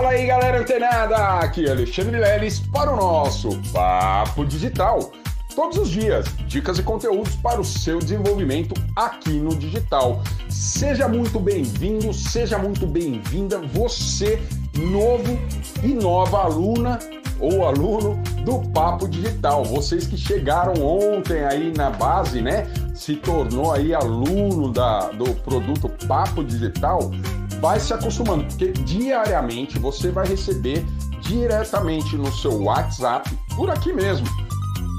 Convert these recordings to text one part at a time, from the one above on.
Fala aí, galera antenada! Aqui é Alexandre Leles para o nosso Papo Digital. Todos os dias, dicas e conteúdos para o seu desenvolvimento aqui no digital. Seja muito bem-vindo, seja muito bem-vinda, você, novo e nova aluna ou aluno do Papo Digital. Vocês que chegaram ontem aí na base, né? Se tornou aí aluno da, do produto Papo Digital, vai se acostumando, porque diariamente você vai receber diretamente no seu WhatsApp, por aqui mesmo,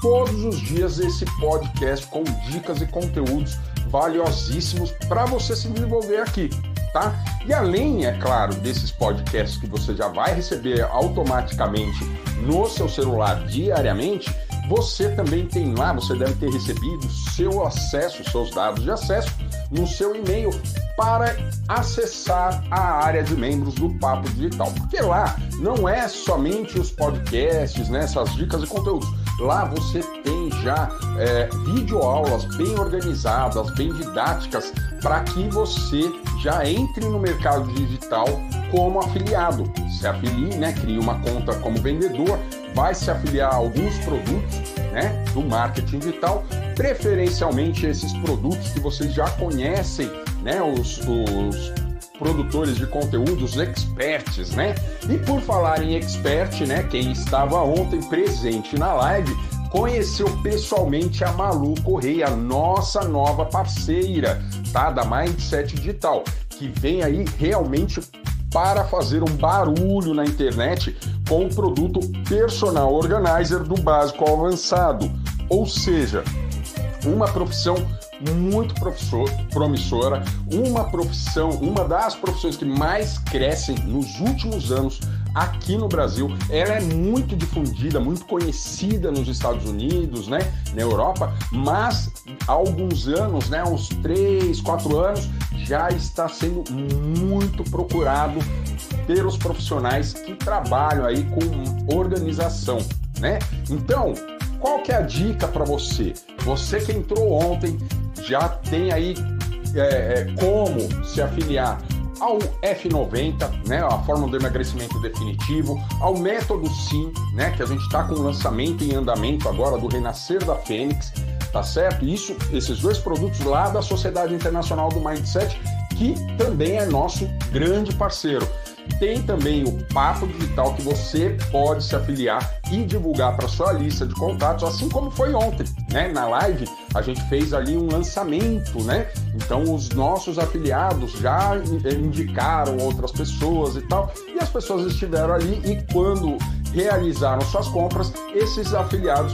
todos os dias esse podcast com dicas e conteúdos valiosíssimos para você se desenvolver aqui, tá? E além, é claro, desses podcasts que você já vai receber automaticamente no seu celular diariamente, você também tem lá, você deve ter recebido seu acesso, seus dados de acesso no seu e-mail para acessar a área de membros do Papo Digital. Porque lá não é somente os podcasts, né, essas dicas e conteúdos. Lá você tem já é, videoaulas bem organizadas, bem didáticas, para que você já entre no mercado digital como afiliado. Se afilie, né, crie uma conta como vendedor, vai se afiliar a alguns produtos né, do marketing digital, preferencialmente esses produtos que vocês já conhecem, né, os, os produtores de conteúdos experts, né? E por falar em expert, né, quem estava ontem presente na live conheceu pessoalmente a Malu Correia, nossa nova parceira, tá? Da Mindset Digital, que vem aí realmente para fazer um barulho na internet com o produto Personal Organizer do básico ao avançado. Ou seja, uma profissão muito promissora, uma profissão, uma das profissões que mais crescem nos últimos anos aqui no Brasil. Ela é muito difundida, muito conhecida nos Estados Unidos, né, na Europa, mas há alguns anos, né, uns 3, 4 anos, já está sendo muito procurado pelos profissionais que trabalham aí com organização, né? Então, qual que é a dica para você? Você que entrou ontem já tem aí é, é, como se afiliar ao F90, né, a fórmula do emagrecimento definitivo, ao método SIM, né, que a gente está com o lançamento em andamento agora do Renascer da Fênix, tá certo? Isso, esses dois produtos lá da Sociedade Internacional do Mindset, que também é nosso grande parceiro. Tem também o Papo Digital que você pode se afiliar e divulgar para sua lista de contatos, assim como foi ontem, né? Na live a gente fez ali um lançamento, né? Então os nossos afiliados já indicaram outras pessoas e tal, e as pessoas estiveram ali e quando realizaram suas compras, esses afiliados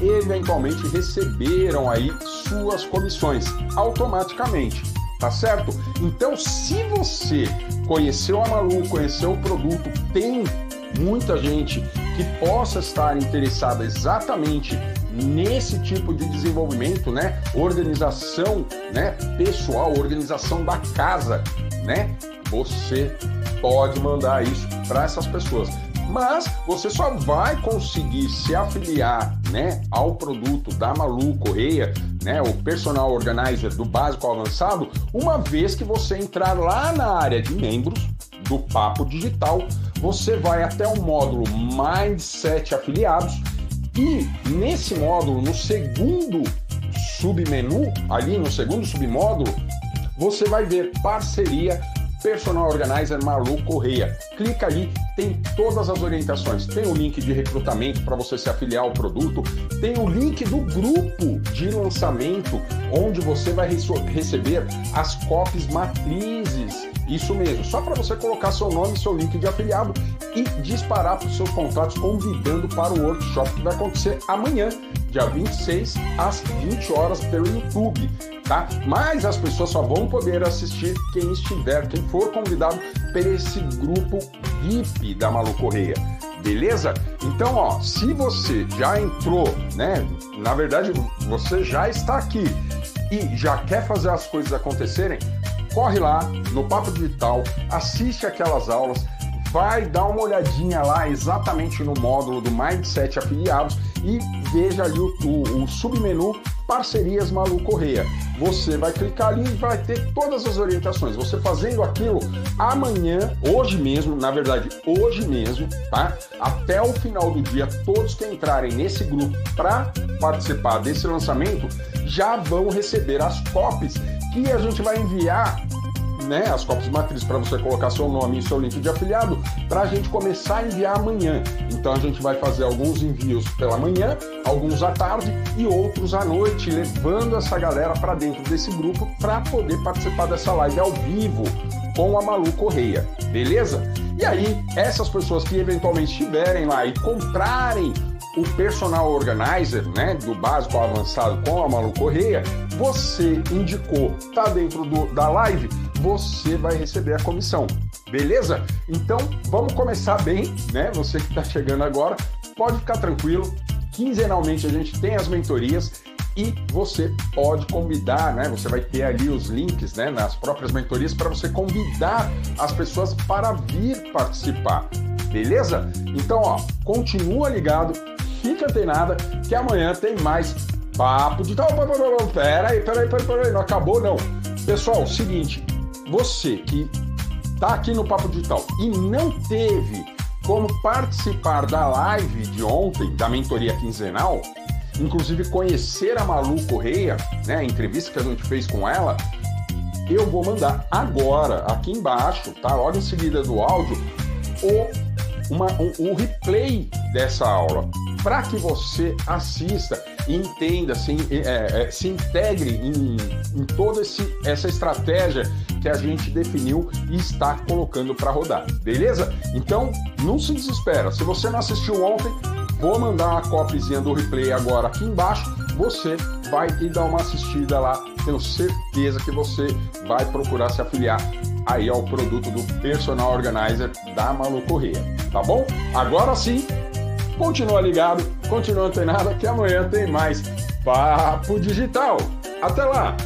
eventualmente receberam aí suas comissões automaticamente tá certo? Então, se você conheceu a Malu, conheceu o produto, tem muita gente que possa estar interessada exatamente nesse tipo de desenvolvimento, né? Organização, né? Pessoal, organização da casa, né? Você pode mandar isso para essas pessoas mas você só vai conseguir se afiliar né, ao produto da Malu Correia, né, o Personal Organizer do básico ao avançado, uma vez que você entrar lá na área de membros do Papo Digital, você vai até o módulo Mindset Afiliados e nesse módulo, no segundo submenu, ali no segundo submódulo, você vai ver parceria Personal Organizer Malu Correia. Clica ali, tem todas as orientações. Tem o link de recrutamento para você se afiliar ao produto, tem o link do grupo de lançamento, onde você vai receber as copies matrizes. Isso mesmo, só para você colocar seu nome e seu link de afiliado e disparar para os seus contatos, convidando para o workshop que vai acontecer amanhã, dia 26, às 20 horas, pelo YouTube tá? Mas as pessoas só vão poder assistir quem estiver, quem for convidado para esse grupo VIP da Malu Correia. Beleza? Então, ó, se você já entrou, né? Na verdade, você já está aqui e já quer fazer as coisas acontecerem, corre lá no Papo Digital, assiste aquelas aulas, vai dar uma olhadinha lá exatamente no módulo do Mindset Afiliados e veja ali o, o, o submenu Parcerias Malu Correia. Você vai clicar ali e vai ter todas as orientações. Você fazendo aquilo amanhã, hoje mesmo, na verdade, hoje mesmo, tá? Até o final do dia, todos que entrarem nesse grupo para participar desse lançamento já vão receber as copies que a gente vai enviar né, as cópias matrizes para você colocar seu nome e seu link de afiliado para a gente começar a enviar amanhã. Então a gente vai fazer alguns envios pela manhã, alguns à tarde e outros à noite, levando essa galera para dentro desse grupo para poder participar dessa live ao vivo com a Malu Correia, beleza? E aí, essas pessoas que eventualmente estiverem lá e comprarem o personal organizer, né, do básico ao avançado com a Malu Correia, você indicou, tá dentro do, da live, você vai receber a comissão. Beleza? Então, vamos começar bem, né? Você que está chegando agora, pode ficar tranquilo. Quinzenalmente a gente tem as mentorias e você pode convidar, né? Você vai ter ali os links, né, nas próprias mentorias para você convidar as pessoas para vir participar. Beleza? Então, ó, continua ligado, fica antenada que amanhã tem mais papo de tal. Peraí, peraí, peraí, peraí, não acabou não. Pessoal, seguinte, você que está aqui no Papo Digital e não teve como participar da live de ontem, da mentoria quinzenal, inclusive conhecer a Malu Correia, né, a entrevista que a gente fez com ela, eu vou mandar agora, aqui embaixo, tá? Logo em seguida do áudio, o, uma, um, o replay dessa aula, para que você assista e entenda, se, é, é, se integre em, em toda esse, essa estratégia que a gente definiu e está colocando para rodar, beleza? Então, não se desespera. Se você não assistiu ontem, vou mandar uma cópiazinha do replay agora aqui embaixo. Você vai e dar uma assistida lá. Tenho certeza que você vai procurar se afiliar aí ao produto do Personal Organizer da Malu Correia, tá bom? Agora sim, continua ligado, continua antenado que amanhã tem mais Papo Digital. Até lá!